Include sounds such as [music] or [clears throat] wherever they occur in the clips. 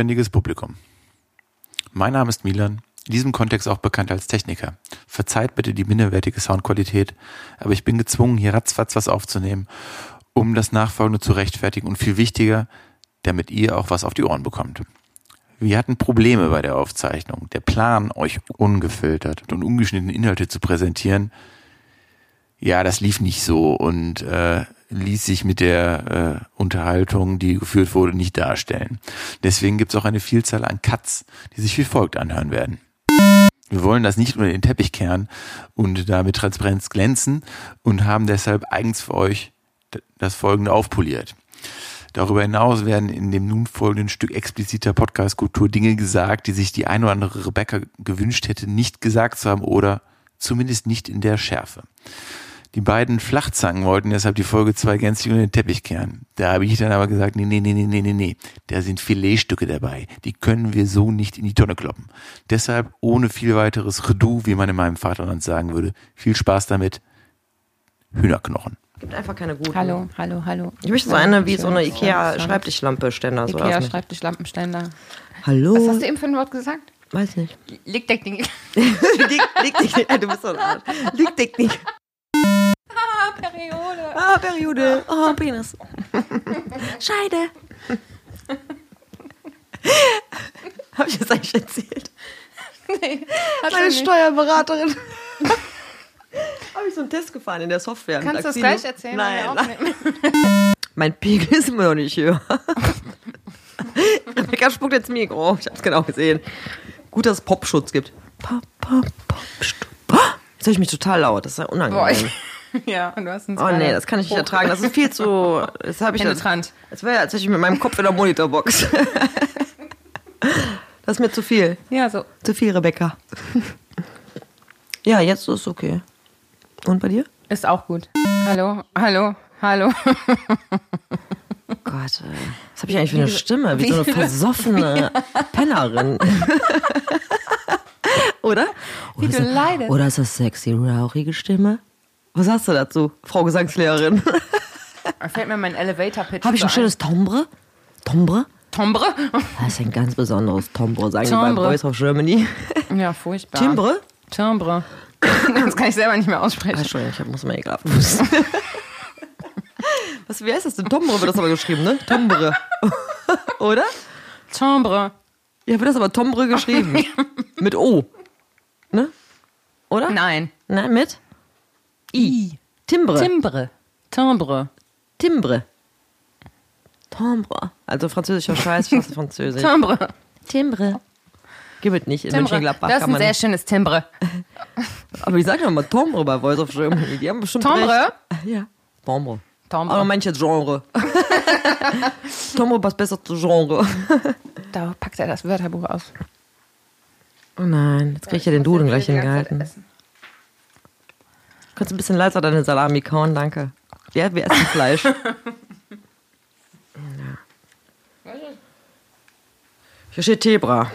bodenständiges Publikum. Mein Name ist Milan, in diesem Kontext auch bekannt als Techniker. Verzeiht bitte die minderwertige Soundqualität, aber ich bin gezwungen, hier ratzfatz was aufzunehmen, um das Nachfolgende zu rechtfertigen und viel wichtiger, damit ihr auch was auf die Ohren bekommt. Wir hatten Probleme bei der Aufzeichnung. Der Plan, euch ungefiltert und ungeschnittene Inhalte zu präsentieren, ja, das lief nicht so und äh, ließ sich mit der äh, Unterhaltung, die geführt wurde, nicht darstellen. Deswegen gibt es auch eine Vielzahl an Cuts, die sich wie folgt anhören werden. Wir wollen das nicht unter den Teppich kehren und da mit Transparenz glänzen und haben deshalb eigens für euch das folgende aufpoliert. Darüber hinaus werden in dem nun folgenden Stück expliziter Podcast-Kultur Dinge gesagt, die sich die ein oder andere Rebecca gewünscht hätte, nicht gesagt zu haben oder zumindest nicht in der Schärfe. Die beiden Flachzangen wollten deshalb die Folge 2 gänzlich unter den Teppich kehren. Da habe ich dann aber gesagt, nee, nee, nee, nee, nee, nee, nee, da sind Filetstücke dabei. Die können wir so nicht in die Tonne kloppen. Deshalb ohne viel weiteres Redu, wie man in meinem Vaterland sagen würde. Viel Spaß damit. Hühnerknochen. Gibt einfach keine guten. Hallo, hallo, hallo. Ich möchte so eine wie so eine Ikea-Schreibtischlampe-Ständer. So Ikea aus dem- Schreibtischlampenständer. Hallo. Was hast du eben für ein Wort gesagt? Weiß nicht. Liegt deck Ding. [laughs] liegt, liegt nicht. Du bist so ein Arsch. Nicht. Ah, Periode. Ah, Periode. Oh, Penis. Scheide. Hab ich das eigentlich erzählt? Nee, Meine. Steuerberaterin. Habe ich so einen Test gefahren in der Software. Kannst du das gleich erzählen? Nein, nein. Mein Pegel ist immer noch nicht höher. Rebecca spuckt ins Mikro. Ich hab's genau gesehen. Gut, dass es Popschutz gibt. Pop, pop, Popschutz. Oh, Jetzt höre ich mich total laut. Das ist ja Boah, unangenehm. ich, [laughs] ja, und du hast einen Oh nee, das kann ich nicht ertragen. Das ist viel zu. [laughs] Das habe ich Penetrant. Das wäre, als hätte ich mit meinem Kopf in der Monitorbox. [laughs] Das ist mir zu viel. Ja, so. Zu viel, Rebecca. Ja, jetzt ist es okay. Und bei dir? Ist auch gut. Hallo, hallo, hallo. Gott, ey. was habe ich eigentlich für eine Stimme? Wie so eine versoffene Pennerin. Oder? Wie Oder du ist das- leidest. Oder ist das sexy, rauchige Stimme? Was hast du dazu, Frau Gesangslehrerin? Da fällt mir mein Elevator-Pitch Habe ich so ein schönes Timbre? Timbre? ein. Timbre? Das ist ein ganz besonderes Timbre, sagen die bei Timbre. Voice of Germany. Ja, furchtbar. Timbre? Timbre. [coughs] Das kann ich selber nicht mehr aussprechen. Entschuldigung, ich muss mal ekelhaft husten. [laughs] Was, wie heißt das denn? Tombre wird das aber geschrieben, ne? Tombre. [laughs] Oder? Timbre. Ja, wird das aber Tombre geschrieben. [laughs] Mit O. Ne? Oder? Nein. Nein, mit? I. Timbre. Timbre. Timbre. Timbre. Timbre. Also französischer Scheiß, fast [laughs] französisch. Timbre. Timbre. Gibt es nicht in Timbre. Mönchengladbach. Das ist ein sehr schönes Timbre. [laughs] Aber sagen doch mal Tombre bei Voice of Germany. Die haben bestimmt Timbre? recht. Ja. Tombre. Timbre. Aber manche Genre. [laughs] Tombre passt besser zu Genre. Da packt er das Wörterbuch aus. Oh nein, jetzt krieg ich ja den Duden gleich hingehalten. Kannst du ein bisschen leiser deine Salami kauen, danke. Ja, wir essen Fleisch. [laughs] ja. Hier steht Tebra.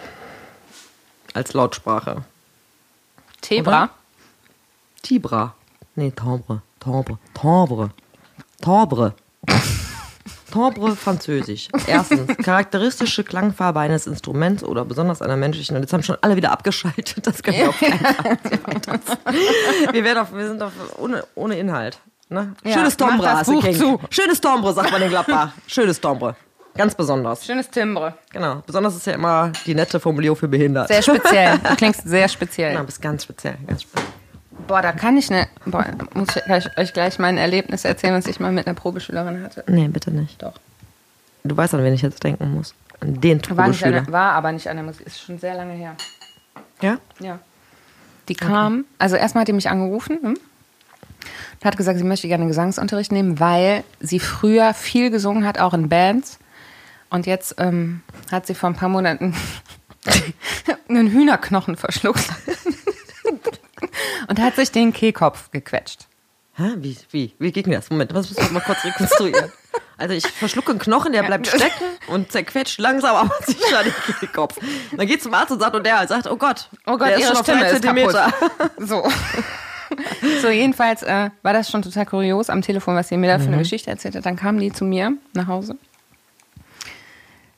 Als Lautsprache. Tebra. Tibra. Nee, Timbre. Timbre. Timbre. Timbre. Timbre französisch. Erstens, charakteristische Klangfarbe eines Instruments oder besonders einer menschlichen. Und jetzt haben schon alle wieder abgeschaltet. Das können wir auf keinen Fall. Wir, werden auf, wir sind auf, ohne, ohne Inhalt. Ne? Ja, Schönes Timbre, hast du zu. Schönes Timbre, sagt man in Gladbach. Schönes Timbre. Ganz besonders. Schönes Timbre. Genau. Besonders ist ja immer die nette Formulierung für behindert. Sehr speziell. [laughs] Du klingst sehr speziell. Ja, bist ganz speziell. Ganz speziell. Boah, da kann ich ne. Boah, muss ich euch gleich mein Erlebnis erzählen, was ich mal mit einer Probeschülerin hatte. Nee, bitte nicht. Doch. Du weißt, an wen ich jetzt denken muss. An den War, Probeschüler. eine, war aber nicht an der Musik. Ist schon sehr lange her. Ja? Ja. Die kam, also erstmal hat die mich angerufen hm? und hat gesagt, sie möchte gerne Gesangsunterricht nehmen, weil sie früher viel gesungen hat, auch in Bands. Und jetzt ähm, hat sie vor ein paar Monaten [laughs] einen Hühnerknochen verschluckt und hat sich den Kehlkopf gequetscht. Hä? Wie, wie, wie ging das? Moment, was müssen wir mal kurz rekonstruieren? Also ich verschlucke einen Knochen, der bleibt stecken und zerquetscht langsam aber sicher den Kehlkopf. Dann geht zum Arzt und sagt, und der sagt, oh Gott, Oh Gott, der ihre ist schon Stimme ist Zentimeter. kaputt. [laughs] So. so, jedenfalls äh, war das schon total kurios am Telefon, was sie mir da für eine Geschichte erzählt hat. Dann kam die zu mir nach Hause.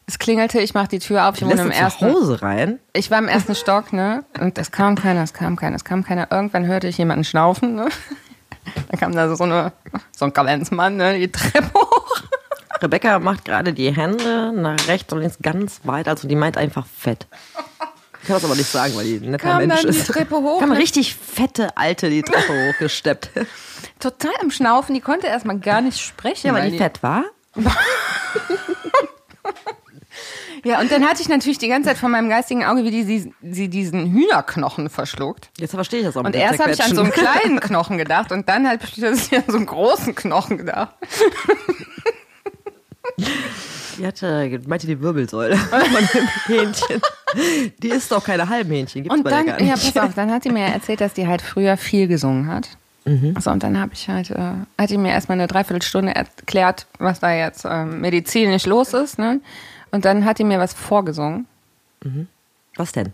Es klingelte, ich mach die Tür auf, ich wohne im ersten. Hause rein? Ich war im ersten Stock, ne? Und es kam keiner, es kam keiner, es kam keiner. Irgendwann hörte ich jemanden schnaufen, ne? [laughs] Dann kam da so, eine, so ein Galanzmann, ne? Die Treppe hoch. [laughs] Rebecca macht gerade die Hände nach rechts und links ganz weit, also die meint einfach fett. Ich kann das aber nicht sagen, weil die ein netter Kam Mensch dann die ist. Treppe hoch, Kam ne? richtig fette Alte die Treppe hochgesteppt. Total am Schnaufen, die konnte erstmal gar nicht sprechen. Ja, weil die fett war. [laughs] Ja, und dann hatte ich natürlich die ganze Zeit vor meinem geistigen Auge, wie die, sie, sie diesen Hühnerknochen verschluckt. Jetzt verstehe ich das auch Und erst habe ich an so einen kleinen [laughs] Knochen gedacht und dann halt plötzlich an so einen großen Knochen gedacht. Die hatte, meinte die Wirbelsäule [laughs] von dem Hähnchen. Die ist doch keine halben Hähnchen, gibt's Und bei der dann, gar nicht. ja, pass auf, dann hat sie mir erzählt, dass die halt früher viel gesungen hat. So, und dann habe ich halt, äh, hat die mir erstmal eine Dreiviertelstunde erklärt, was da jetzt ähm, medizinisch los ist. Ne? Und dann hat die mir was vorgesungen. Was denn?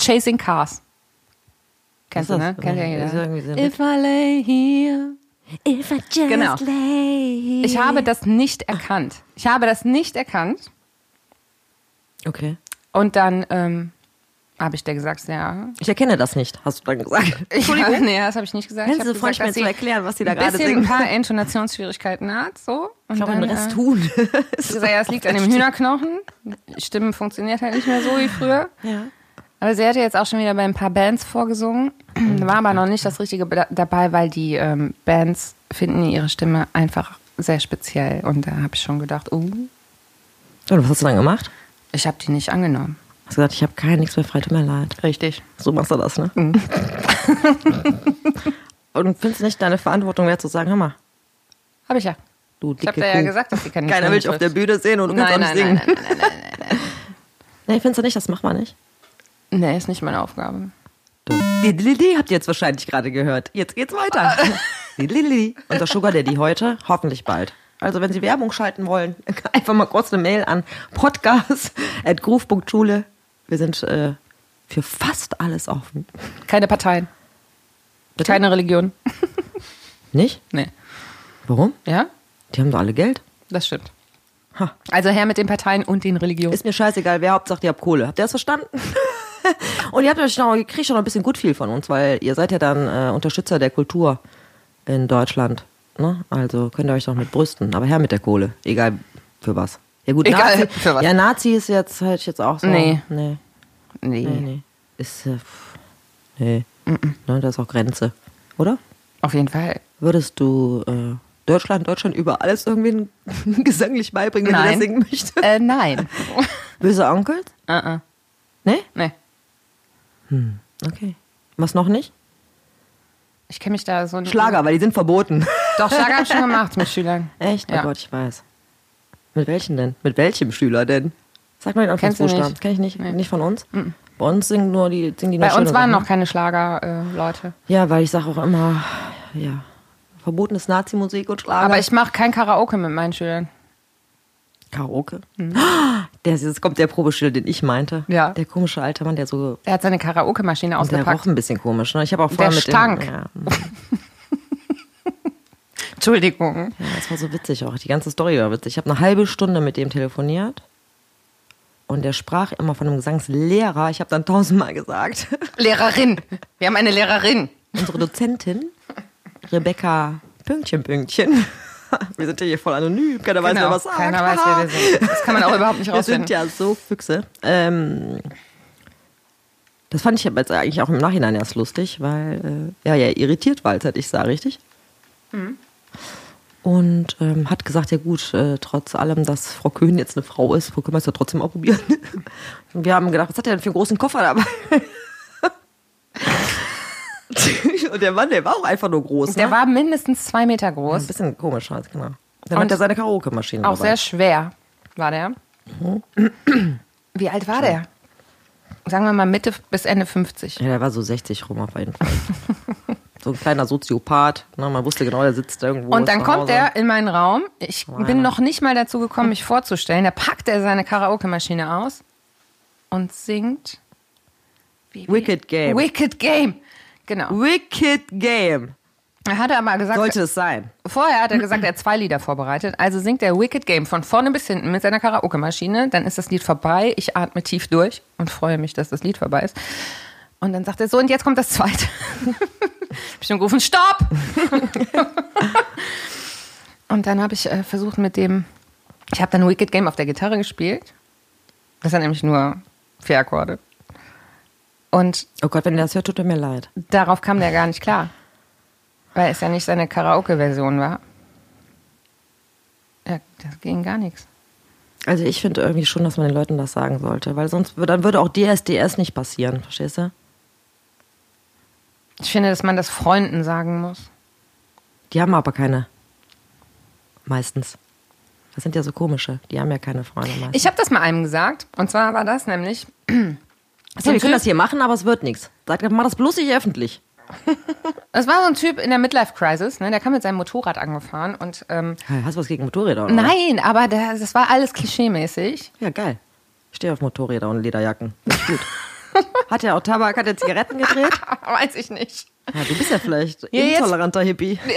Chasing Cars. Kennst du, ne? Kennt ja jeder. If I lay here. If I just Genau. lay Ich habe das nicht erkannt. Ich habe das nicht erkannt. Okay. Und dann ähm, habe ich dir gesagt, ja. Ich erkenne das nicht, hast du dann gesagt. [laughs] Entschuldigung. nee, das habe ich nicht gesagt. Können ich Sie gesagt, mir zu erklären, was Sie da gerade singen? ein paar Intonationsschwierigkeiten hat. So. Und Ich glaube, den Rest äh, tun. [laughs] Ich gesagt, ja, es liegt an dem [laughs] Hühnerknochen. Stimmen funktioniert halt nicht mehr so wie früher. Ja. Aber sie hatte jetzt auch schon wieder bei ein paar Bands vorgesungen. War aber noch nicht das Richtige da- dabei, weil die ähm, Bands finden ihre Stimme einfach sehr speziell. Und da habe ich schon gedacht, uh, Und was hast du dann gemacht? ich habe die nicht angenommen. Hast gesagt, ich habe kein nichts mehr frei, tut mir leid. Richtig. So machst du das, ne? Mhm. [laughs] Und findest du nicht deine Verantwortung wäre zu sagen, hör mal, Habe ich ja. du Ich habe dir ja gesagt, dass sie keine Keiner will dich auf der. Bühne sehen und du kannst Nein, auch nein, nicht nein, singen. nein, nein, nein, nein. [laughs] Nee, findest du nicht, das macht man nicht. Nee, ist nicht meine Aufgabe. Lidlili habt ihr jetzt wahrscheinlich gerade gehört. Jetzt geht's weiter. [laughs] Lidlili. Unser Sugar Daddy heute, hoffentlich bald. Also wenn Sie Werbung schalten wollen, einfach mal kurz eine Mail an podcast.groove.schule. Wir sind äh, für fast alles offen. Keine Parteien. Keine Religion. [laughs] Nicht? Nee. Warum? Ja? Die haben doch alle Geld. Das stimmt. Ha. Also her mit den Parteien und den Religionen. Ist mir scheißegal, wer Hauptsache ihr habt Kohle. Habt ihr das verstanden? [laughs] Und ihr habt euch noch, ihr kriegt schon ein bisschen gut viel von uns, weil ihr seid ja dann äh, Unterstützer der Kultur in Deutschland. Ne? Also könnt ihr euch doch mit brüsten. Aber her mit der Kohle. Egal für was. Ja gut, Egal Nazi, für was. Ja, Nazi ist jetzt halt jetzt auch so. Nee. Nee, nee. nee, nee. Ist, äh, nee. Ne, da ist auch Grenze. Oder? Auf jeden Fall. Würdest du äh, Deutschland, Deutschland über alles irgendwie [laughs] gesanglich beibringen, wenn du das Nein. singen möchtest? Äh, nein. [laughs] Böse Onkels? uh -uh. Nee? Nee. Okay. Was noch nicht? Ich kenne mich da so nicht. Schlager, weil die sind verboten. Doch, Schlager habe ich schon [laughs] gemacht mit Schülern. Echt? Ja. Oh Gott, ich weiß. Mit welchen denn? Mit welchem Schüler denn? Sag mal den Kennst du Anfangsbuchstaben. Kenn ich nicht. Nee. Nicht von uns. Bei uns singen nur die, singen die nur Bei uns waren Sachen. noch keine Schlager-Leute. Ja, weil ich sage auch immer, ja, verbotenes Nazi-Musik und Schlager. Aber ich mache kein Karaoke mit meinen Schülern. Karaoke. Mhm. [gasps] Der, jetzt kommt der Probestill, den ich meinte. Ja. Der komische alte Mann, der so. Er hat seine Karaoke-Maschine Und der roch ausgepackt. ein bisschen komisch. Ne? Ich habe auch Der vorher mit stank. Dem, ja, [laughs] Entschuldigung. Ja, das war so witzig auch. Die ganze Story war witzig. Ich habe eine halbe Stunde mit dem telefoniert. Und der sprach immer von einem Gesangslehrer. Ich habe dann tausendmal gesagt. [laughs] Lehrerin. Wir haben eine Lehrerin. Unsere Dozentin, Rebecca Pünktchen, Pünktchen. [laughs] Wir sind ja hier voll anonym. Keiner weiß, wer was sagt. Genau. Keiner weiß, wer wir sind. Das kann man auch überhaupt nicht [laughs] Wir sind rausfinden. ja so Füchse. Ähm, das fand ich jetzt eigentlich auch im Nachhinein erst lustig, weil äh, er ja irritiert war, als hätte ich sah, richtig? Mhm. Und ähm, hat gesagt, ja gut, äh, trotz allem, dass Frau Köhn jetzt eine Frau ist, können wir es ja trotzdem auch probieren. Und [laughs] wir haben gedacht, was hat er denn für einen großen Koffer dabei? [laughs] Und der Mann, der war auch einfach nur groß. Der ne? war mindestens zwei Meter ein groß. bisschen komisch, halt, genau. Dann Und hat er seine Karaoke-Maschine Auch dabei. sehr schwer war der. Wie alt war der? Sagen wir mal Mitte bis Ende 50. Ja, der war so 60 rum auf jeden Fall. [laughs] so ein kleiner Soziopath. Ne? Man wusste genau, der sitzt irgendwo. Und dann kommt er in meinen Raum. Ich Wow. bin noch nicht mal dazu gekommen, mich vorzustellen. Da packt er seine Karaoke-Maschine aus und singt. Wie? Wicked Game. Wicked Game. Genau. Wicked Game. Er hatte aber gesagt, Sollte es sein. vorher hat er gesagt, er hat zwei Lieder vorbereitet. Also singt er Wicked Game von vorne bis hinten mit seiner Karaoke-Maschine. Dann ist das Lied vorbei. Ich atme tief durch und freue mich, dass das Lied vorbei ist. Und dann sagt er so, und jetzt kommt das zweite. [laughs] ich schon gerufen, stopp! [laughs] und dann habe ich äh, versucht mit dem, ich habe dann Wicked Game auf der Gitarre gespielt. Das sind nämlich nur vier Akkorde. Und Oh Gott, wenn ihr das hört, tut er mir leid. darauf kam der gar nicht klar. Weil es ja nicht seine Karaoke-Version war. Ja, das ging gar nichts. Also ich finde irgendwie schon, dass man den Leuten das sagen sollte, weil sonst dann würde auch DSDS nicht passieren, verstehst du? Ich finde, dass man das Freunden sagen muss. Die haben aber keine. Meistens. Das sind ja so komische. Die haben ja keine Freunde meistens. Ich habe das mal einem gesagt. Und zwar war das nämlich. [clears throat] so, wir können das hier machen, aber es wird nichts. Sagt, mach das bloß nicht öffentlich. [laughs] Es war so ein Typ in der Midlife-Crisis, ne? der kam mit seinem Motorrad angefahren und ähm, Hast du was gegen Motorräder? Oder? nein, aber das war alles klischeemäßig. Ja, geil. Ich stehe auf Motorräder und Lederjacken. Ist gut. [laughs] Hat er auch Tabak, hat er Zigaretten gedreht? [laughs] Weiß ich nicht. Ja, du bist ja vielleicht Ja, jetzt- intoleranter Hippie. [laughs]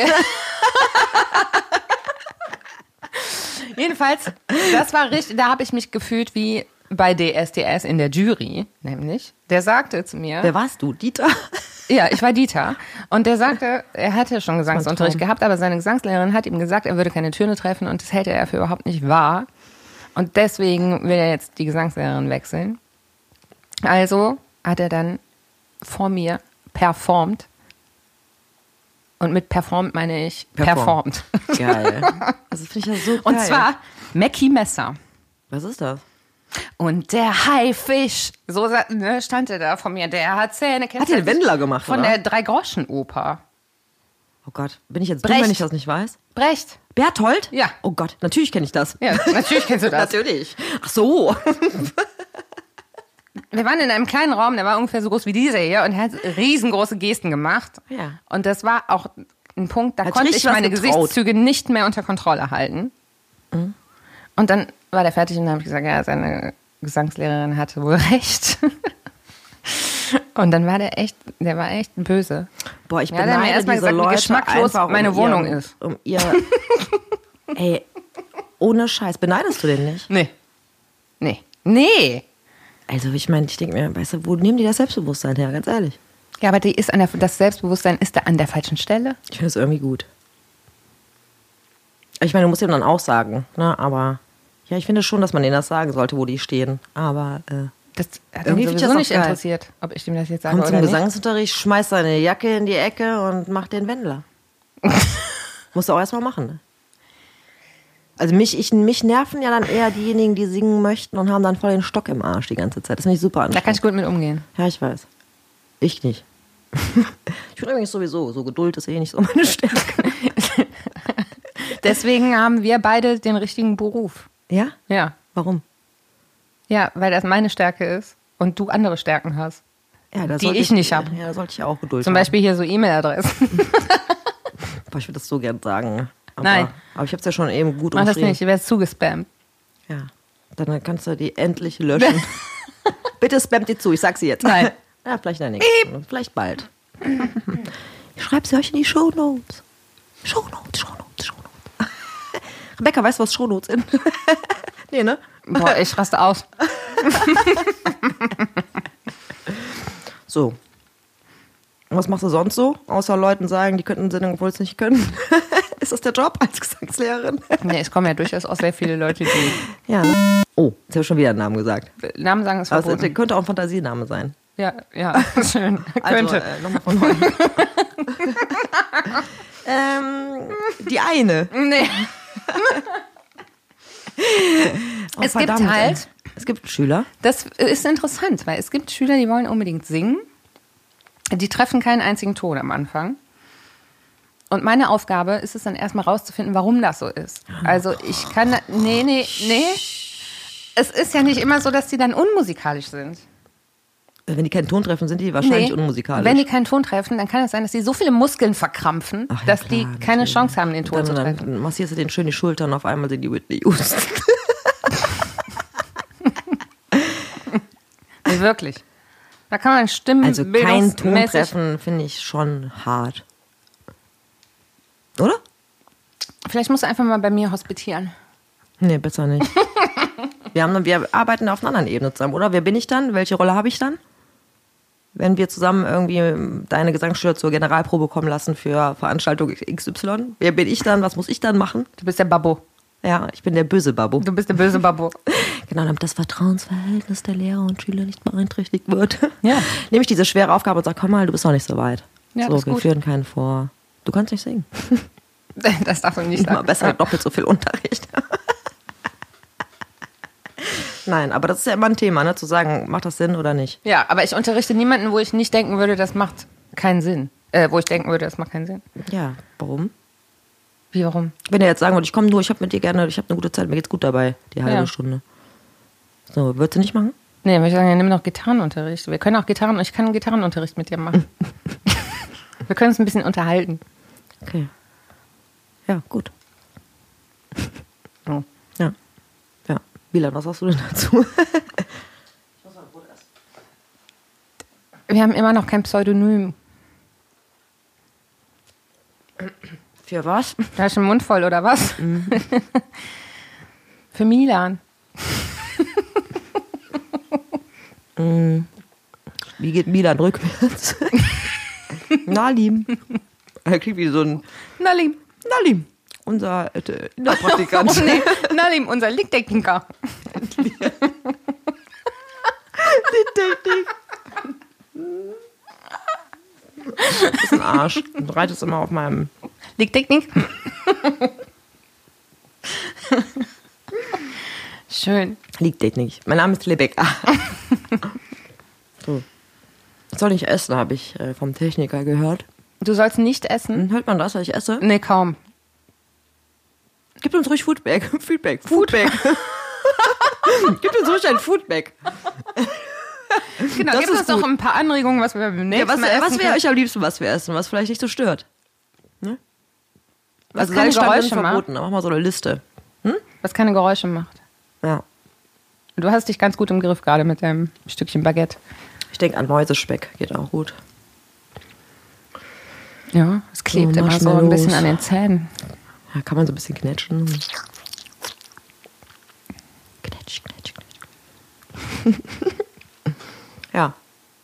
Jedenfalls, das war richtig, da habe ich mich gefühlt wie bei DSDS in der Jury, nämlich. Der sagte zu mir, Wer warst du? Dieter? ja, ich war Dieter, und der sagte, er hatte schon Gesangsunterricht gehabt, aber seine Gesangslehrerin hat ihm gesagt, er würde keine Töne treffen und das hält er für überhaupt nicht wahr. Und deswegen will er jetzt die Gesangslehrerin wechseln. Also hat er dann vor mir performt. Und mit performt meine ich Perform. performt. Geil. [laughs] Also finde ich ja so geil. Und zwar Mackie Messer. Was ist das? Und der Haifisch, so ne, stand er da vor mir, der hat Zähne. Hat den Wendler gemacht, Von oder? der Drei-Groschen-Oper. Oh Gott, bin ich jetzt dumm, Brecht. wenn ich das nicht weiß? Brecht. Berthold? Ja. Oh Gott, natürlich kenne ich das. Ja, natürlich kennst du [laughs] das. Natürlich. Ach so. [laughs] Wir waren in einem kleinen Raum, der war ungefähr so groß wie dieser hier und er hat riesengroße Gesten gemacht. Ja. Und das war auch ein Punkt, da Hat konnte ich meine. Gesichtszüge nicht mehr unter Kontrolle halten. Mhm. Und dann war der fertig und dann habe ich gesagt, ja, seine Gesangslehrerin hatte wohl [laughs] recht. Und dann war der echt, der war echt böse. Boah, ich Ja, hat mir beneide erst mal diese gesagt, wie Leute geschmacklos einfach um meine Wohnung ihr, ist. Um ihr, [laughs] ey, ohne Scheiß, beneidest du den nicht? Nee. Nee. Nee. Also ich meine, ich denke mir, weißt du, wo nehmen die das Selbstbewusstsein her, ganz ehrlich? Ja, aber die ist an der, das Selbstbewusstsein ist da an der falschen Stelle. Ich finde es irgendwie gut. Ich meine, du musst ihm dann auch sagen, ne, aber ja, ich finde schon, dass man denen das sagen sollte, wo die stehen. Aber äh, Das hat Irgendwie ihn find ich sowieso nicht geil. interessiert, ob ich dem das jetzt sage kommt zum. Gesangsunterricht, schmeißt seine Jacke in die Ecke und macht den Wendler. [laughs] Musst du auch erstmal machen, ne? Also mich, ich, mich nerven ja dann eher diejenigen, die singen möchten und haben dann voll den Stock im Arsch die ganze Zeit. Das finde ich super Da kann ich gut mit umgehen. Ja, ich weiß. Ich nicht. [laughs] ich bin übrigens sowieso, so Geduld ist eh nicht so meine Stärke. [laughs] Deswegen haben wir beide den richtigen Beruf. Ja? Ja. Warum? Ja, weil das meine Stärke ist und du andere Stärken hast. Ja, Die sollte ich nicht hab. Ja, da sollte ich auch Geduld Zum haben. Beispiel hier so E-Mail-Adressen. [laughs] Ich würde das so gern sagen. Aber, Nein. Aber ich habe es ja schon eben gut Mach das umschrieben. nicht, du wirst zugespammt. Ja. Dann kannst du die endlich löschen. [laughs] Bitte spamt die zu, ich sag sie jetzt. Nein. [laughs] Ja, vielleicht der nächsten. Vielleicht bald. [laughs] Ich schreibe sie euch in die Shownotes. Shownotes, Shownotes, Shownotes. Rebecca, weißt du, was Shownotes sind? nee, ne? Boah, ich raste aus. So. Was machst du sonst so? Außer Leuten sagen, die könnten singen, obwohl sie es nicht können. Ist das der Job als Gesangslehrerin? [laughs] Nee, es kommen ja durchaus auch sehr viele Leute, die ja. Ne? Oh, jetzt habe ich schon wieder einen Namen gesagt. Namen sagen ist es verboten. könnte auch ein Fantasiename sein. Ja, ja, [laughs] schön. Also, Könnte. äh, nochmal von [laughs] ähm, die eine. Nee. Oh, es verdammt, gibt ey. halt, Es gibt Schüler. das ist interessant, weil es gibt Schüler, die wollen unbedingt singen. Die treffen keinen einzigen Ton am Anfang. Und meine Aufgabe ist es dann erstmal rauszufinden, warum das so ist. Also ich kann, nee, nee, nee. Es ist ja nicht immer so, dass die dann unmusikalisch sind. Wenn die keinen Ton treffen, sind die wahrscheinlich Nee. unmusikalisch. Wenn die keinen Ton treffen, dann kann es sein, dass die so viele Muskeln verkrampfen, Ach ja, dass klar, die keine natürlich. Chance haben, den Ton dann, zu treffen. dann massierst du den schön die Schultern, auf einmal sind die Whitney Houston. Nee, [laughs] wirklich. Da kann man Stimmen Also kein Ton treffen finde ich schon hart. Oder? Vielleicht musst du einfach mal bei mir hospitieren. Nee, besser nicht. [laughs] wir, haben, wir arbeiten auf einer anderen Ebene zusammen, oder? Wer bin ich dann? Welche Rolle habe ich dann? Wenn wir zusammen irgendwie deine Gesangsschüler zur Generalprobe kommen lassen für Veranstaltung XY, wer bin ich dann? Was muss ich dann machen? Du bist der Babbo. Ja, ich bin der böse Babu. Du bist der böse Babbo. [laughs] Genau, damit das Vertrauensverhältnis der Lehrer und Schüler nicht beeinträchtigt wird. Ja. [laughs] Nehme ich diese schwere Aufgabe und sage, komm mal, du bist noch nicht so weit. Ja, so, das ist wir gut. führen keinen vor. Du kannst nicht singen. [laughs] Das darf man nicht sagen. besser doppelt so viel Unterricht. [laughs] Nein, aber das ist ja immer ein Thema, ne? zu sagen, macht das Sinn oder nicht. Ja, aber ich unterrichte niemanden, wo ich nicht denken würde, das macht keinen Sinn. Äh, wo ich denken würde, das macht keinen Sinn. Ja, warum? Wie, warum? Wenn er jetzt sagen würde, ich komme nur, ich habe mit dir gerne, ich habe eine gute Zeit, mir geht's gut dabei, die halbe Ja. Stunde. So, würdest du nicht machen? Nee, würde ich sagen, ja, nimm doch Gitarrenunterricht. Wir können auch Gitarren, ich kann Gitarrenunterricht mit dir machen. [laughs] Wir können uns ein bisschen unterhalten. Okay. Ja, gut. So. Ja. Ja. Wieland, was sagst du denn dazu? Wir haben immer noch kein Pseudonym. Für was? Da hast du den Mund voll, oder was? Für Milan. Wie geht Milan rückwärts? [laughs] Nalim. [laughs] Er klingt wie so ein Nalim. Nalim. Unser äh, [laughs] Innerpraktikant. Oh nee, Nalim, unser Liegtechniker. [laughs] ist ein Arsch. Du reitest immer auf meinem. Liegtechnik. Schön. Nicht. Mein Name ist Lebeck. Ah. so. Soll ich essen, habe ich äh, vom Techniker gehört. Du sollst nicht essen? Hm, Hört man das, was ich esse? Nee, kaum. Gib uns ruhig Foodback. Feedback. [laughs] Foodback. [laughs] Gib uns ruhig ein Foodback. Genau, Das gib ist uns doch ein paar Anregungen, was wir beim nächsten Ja, was Mal essen was wäre euch am liebsten, was wir essen, was vielleicht nicht so stört? Ne? Was also keine Geräusche macht. verboten, aber mach mal so eine Liste. Was keine Geräusche macht. Ja. Du hast dich ganz gut im Griff gerade mit deinem Stückchen Baguette. Ich denke an Mäusespeck, geht auch gut. Ja, es klebt So, immer so ein bisschen an den Zähnen. Ja, kann man so ein bisschen knetschen. Knetsch, knetsch, knetsch. [laughs] ja,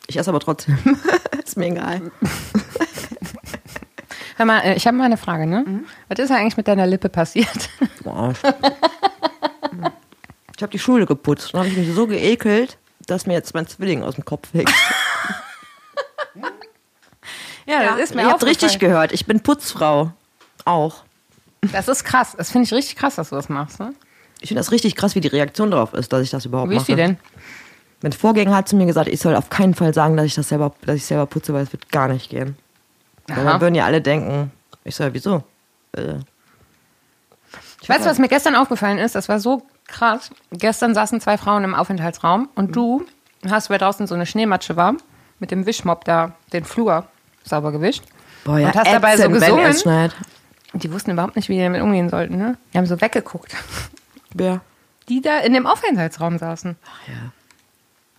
ich esse aber trotzdem. [laughs] ist mir egal. Hör mal, äh, ich habe mal eine Frage, ne? Was ist eigentlich mit deiner Lippe passiert? Boah. Ich habe die Schule geputzt und habe ich mich so geekelt, dass mir jetzt mein Zwilling aus dem Kopf wächst. Ja, das ist mir Ihr habt richtig gehört. Ich bin Putzfrau. Auch. Das ist krass. Das finde ich richtig krass, dass du das machst. Ne? Ich finde das richtig krass, wie die Reaktion darauf ist, dass ich das überhaupt Wie ist mache. die denn? Mein Vorgänger hat zu mir gesagt, ich soll auf keinen Fall sagen, dass ich das selber, dass ich selber putze, weil es wird gar nicht gehen. Weil dann würden ja alle denken, ich soll, wieso? Äh, Weißt du, was mir gestern aufgefallen ist? Das war so krass. Gestern saßen zwei Frauen im Aufenthaltsraum und du hast, weil draußen so eine Schneematsche war, mit dem Wischmopp da den Flur sauber gewischt. boah, ja, und hast dabei so gesungen. die wussten überhaupt nicht, wie die damit umgehen sollten. Ne? Die haben so weggeguckt. Wer? Die da in dem Aufenthaltsraum saßen.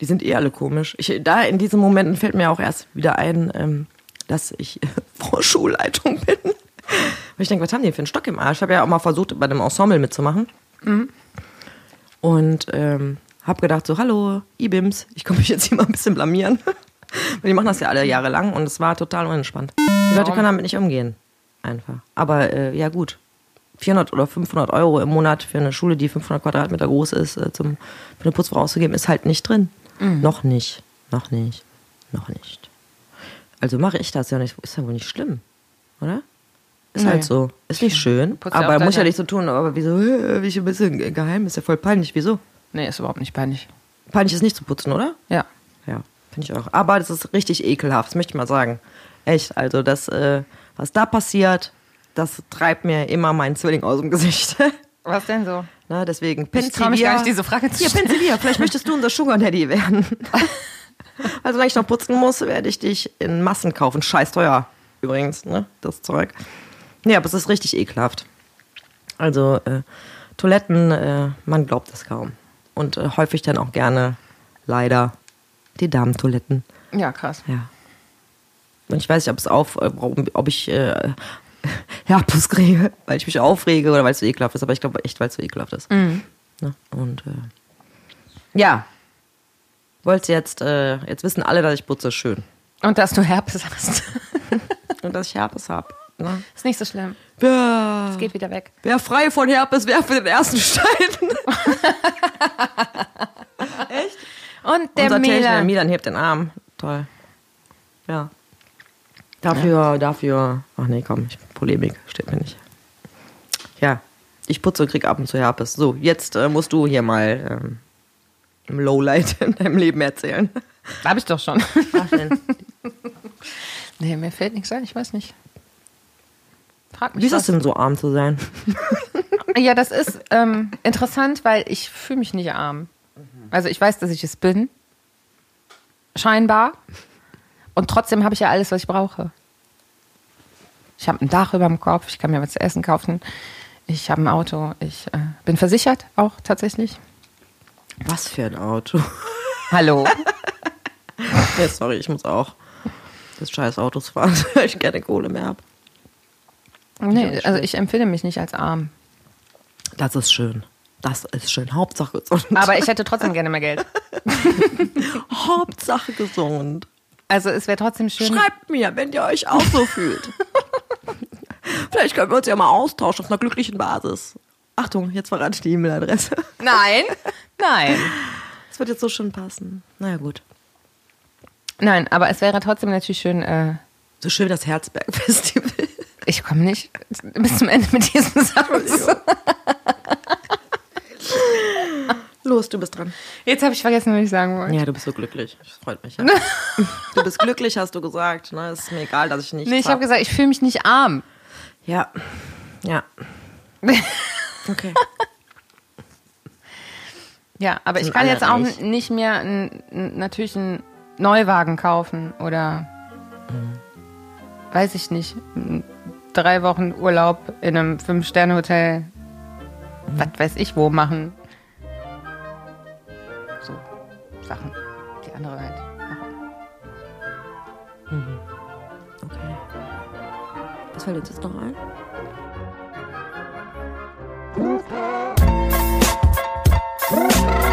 Die sind eh alle komisch. Ich, da in diesen Momenten fällt mir auch erst wieder ein, ähm, dass ich [laughs] Frau Schulleitung bin. Weil ich denke, was haben die für einen Stock im Arsch? Ich habe ja auch mal versucht, bei dem Ensemble mitzumachen. Und ähm, habe gedacht, so, hallo, Ibims, ich komme mich jetzt hier mal ein bisschen blamieren. [laughs] Weil die machen das ja alle Jahre lang und es war total unentspannt. Die Leute können damit nicht umgehen. Einfach. Aber äh, ja, gut. 400 oder 500 Euro im Monat für eine Schule, die 500 Quadratmeter groß ist, äh, zum, für eine Putzfrau auszugeben, ist halt nicht drin. Noch nicht. Noch nicht. Noch nicht. Also mache ich das ja nicht. Ist ja wohl nicht schlimm, oder? Ist Nee. halt so. Ist nicht schön, Putzt ja aber muss ja nicht so tun. Aber wieso? [laughs] Wie ich ein bisschen geheim? Ist ja voll peinlich. Wieso? Nee, ist überhaupt nicht peinlich. Peinlich ist nicht zu putzen, oder? Ja. Ja, finde ich auch. Aber das ist richtig ekelhaft, das möchte ich mal sagen. Echt, also das, äh, was da passiert, das treibt mir immer meinen Zwilling aus dem Gesicht. [laughs] Was denn so? Na, deswegen Ich traue mich gar nicht, diese Frage zu Hier, stellen. Pensilia, vielleicht möchtest du unser Sugar Daddy werden. [laughs] also wenn ich noch putzen muss, werde ich dich in Massen kaufen. Scheiß teuer übrigens, ne, das Zeug. Nee, aber es ist richtig ekelhaft. Also äh, Toiletten, äh, man glaubt es kaum. Und äh, häufig dann auch gerne, leider, die Damentoiletten. Ja, krass. Ja. Und ich weiß nicht, ob es auf, äh, ob ich, äh, [laughs] Herpes kriege, weil ich mich aufrege oder weil es so ekelhaft ist. Aber ich glaube echt, weil es so ekelhaft ist. Ne? Und äh, ja, wollte jetzt, äh, jetzt wissen alle, dass ich putze schön. Und dass du Herpes hast. [laughs] Und dass ich Herpes habe. Ne? Ist nicht so schlimm. Wer, Es geht wieder weg. wer frei von Herpes, wer für den ersten Stein. [laughs] Und der Unser Milan. Milan hebt den Arm. Toll. Ja. Dafür, dafür. Ach nee, komm, ich, Polemik steht mir nicht. Ja, ich putze und krieg ab und zu Herpes. So, jetzt äh, musst du hier mal ähm, im Lowlight [laughs] in deinem Leben erzählen. Hab ich doch schon. Denn? [laughs] Nee, mir fällt nichts ein, ich weiß nicht. Frag mich Wie ist es was. denn so arm zu sein? Ja, das ist ähm, interessant, weil ich fühle mich nicht arm. Also ich weiß, dass ich es bin. Scheinbar. Und trotzdem habe ich ja alles, was ich brauche. Ich habe ein Dach über dem Kopf, ich kann mir was zu essen kaufen. Ich habe ein Auto, ich äh, bin versichert auch tatsächlich. Was für ein Auto. Hallo. [laughs] ja, sorry, ich muss auch das scheiß Autos fahren, [laughs] weil ich keine Kohle mehr habe. Nee, also ich empfinde mich nicht als arm. Das ist schön. Das ist schön. Hauptsache gesund. Aber ich hätte trotzdem gerne mehr Geld. [laughs] Hauptsache gesund. Also es wäre trotzdem schön. Schreibt mir, wenn ihr euch auch so fühlt. [laughs] Vielleicht können wir uns ja mal austauschen auf einer glücklichen Basis. Achtung, jetzt verrate ich die E-Mail-Adresse. Nein, nein. Das wird jetzt so schön passen. Naja, gut. Nein, aber es wäre trotzdem natürlich schön, äh, So schön wie das Herzberg-Festival. ich komme nicht bis zum Ende mit diesem Satz. [laughs] Los, du bist dran. Jetzt habe ich vergessen, was ich sagen wollte. Ja, du bist so glücklich. Das freut mich. Ja. [laughs] du bist glücklich, hast du gesagt. Ne? Ist mir egal, dass ich nicht. Nee, ich habe gesagt, ich fühle mich nicht arm. Ja. Ja. [laughs] Okay. Ja, aber ich kann jetzt auch reich. nicht mehr n, n, natürlich einen Neuwagen kaufen oder weiß ich nicht, drei Wochen Urlaub in einem Fünf-Sterne-Hotel, was weiß ich wo machen. Sachen, die andere halt machen. Mhm. Okay. Was fällt uns jetzt noch ein? Thank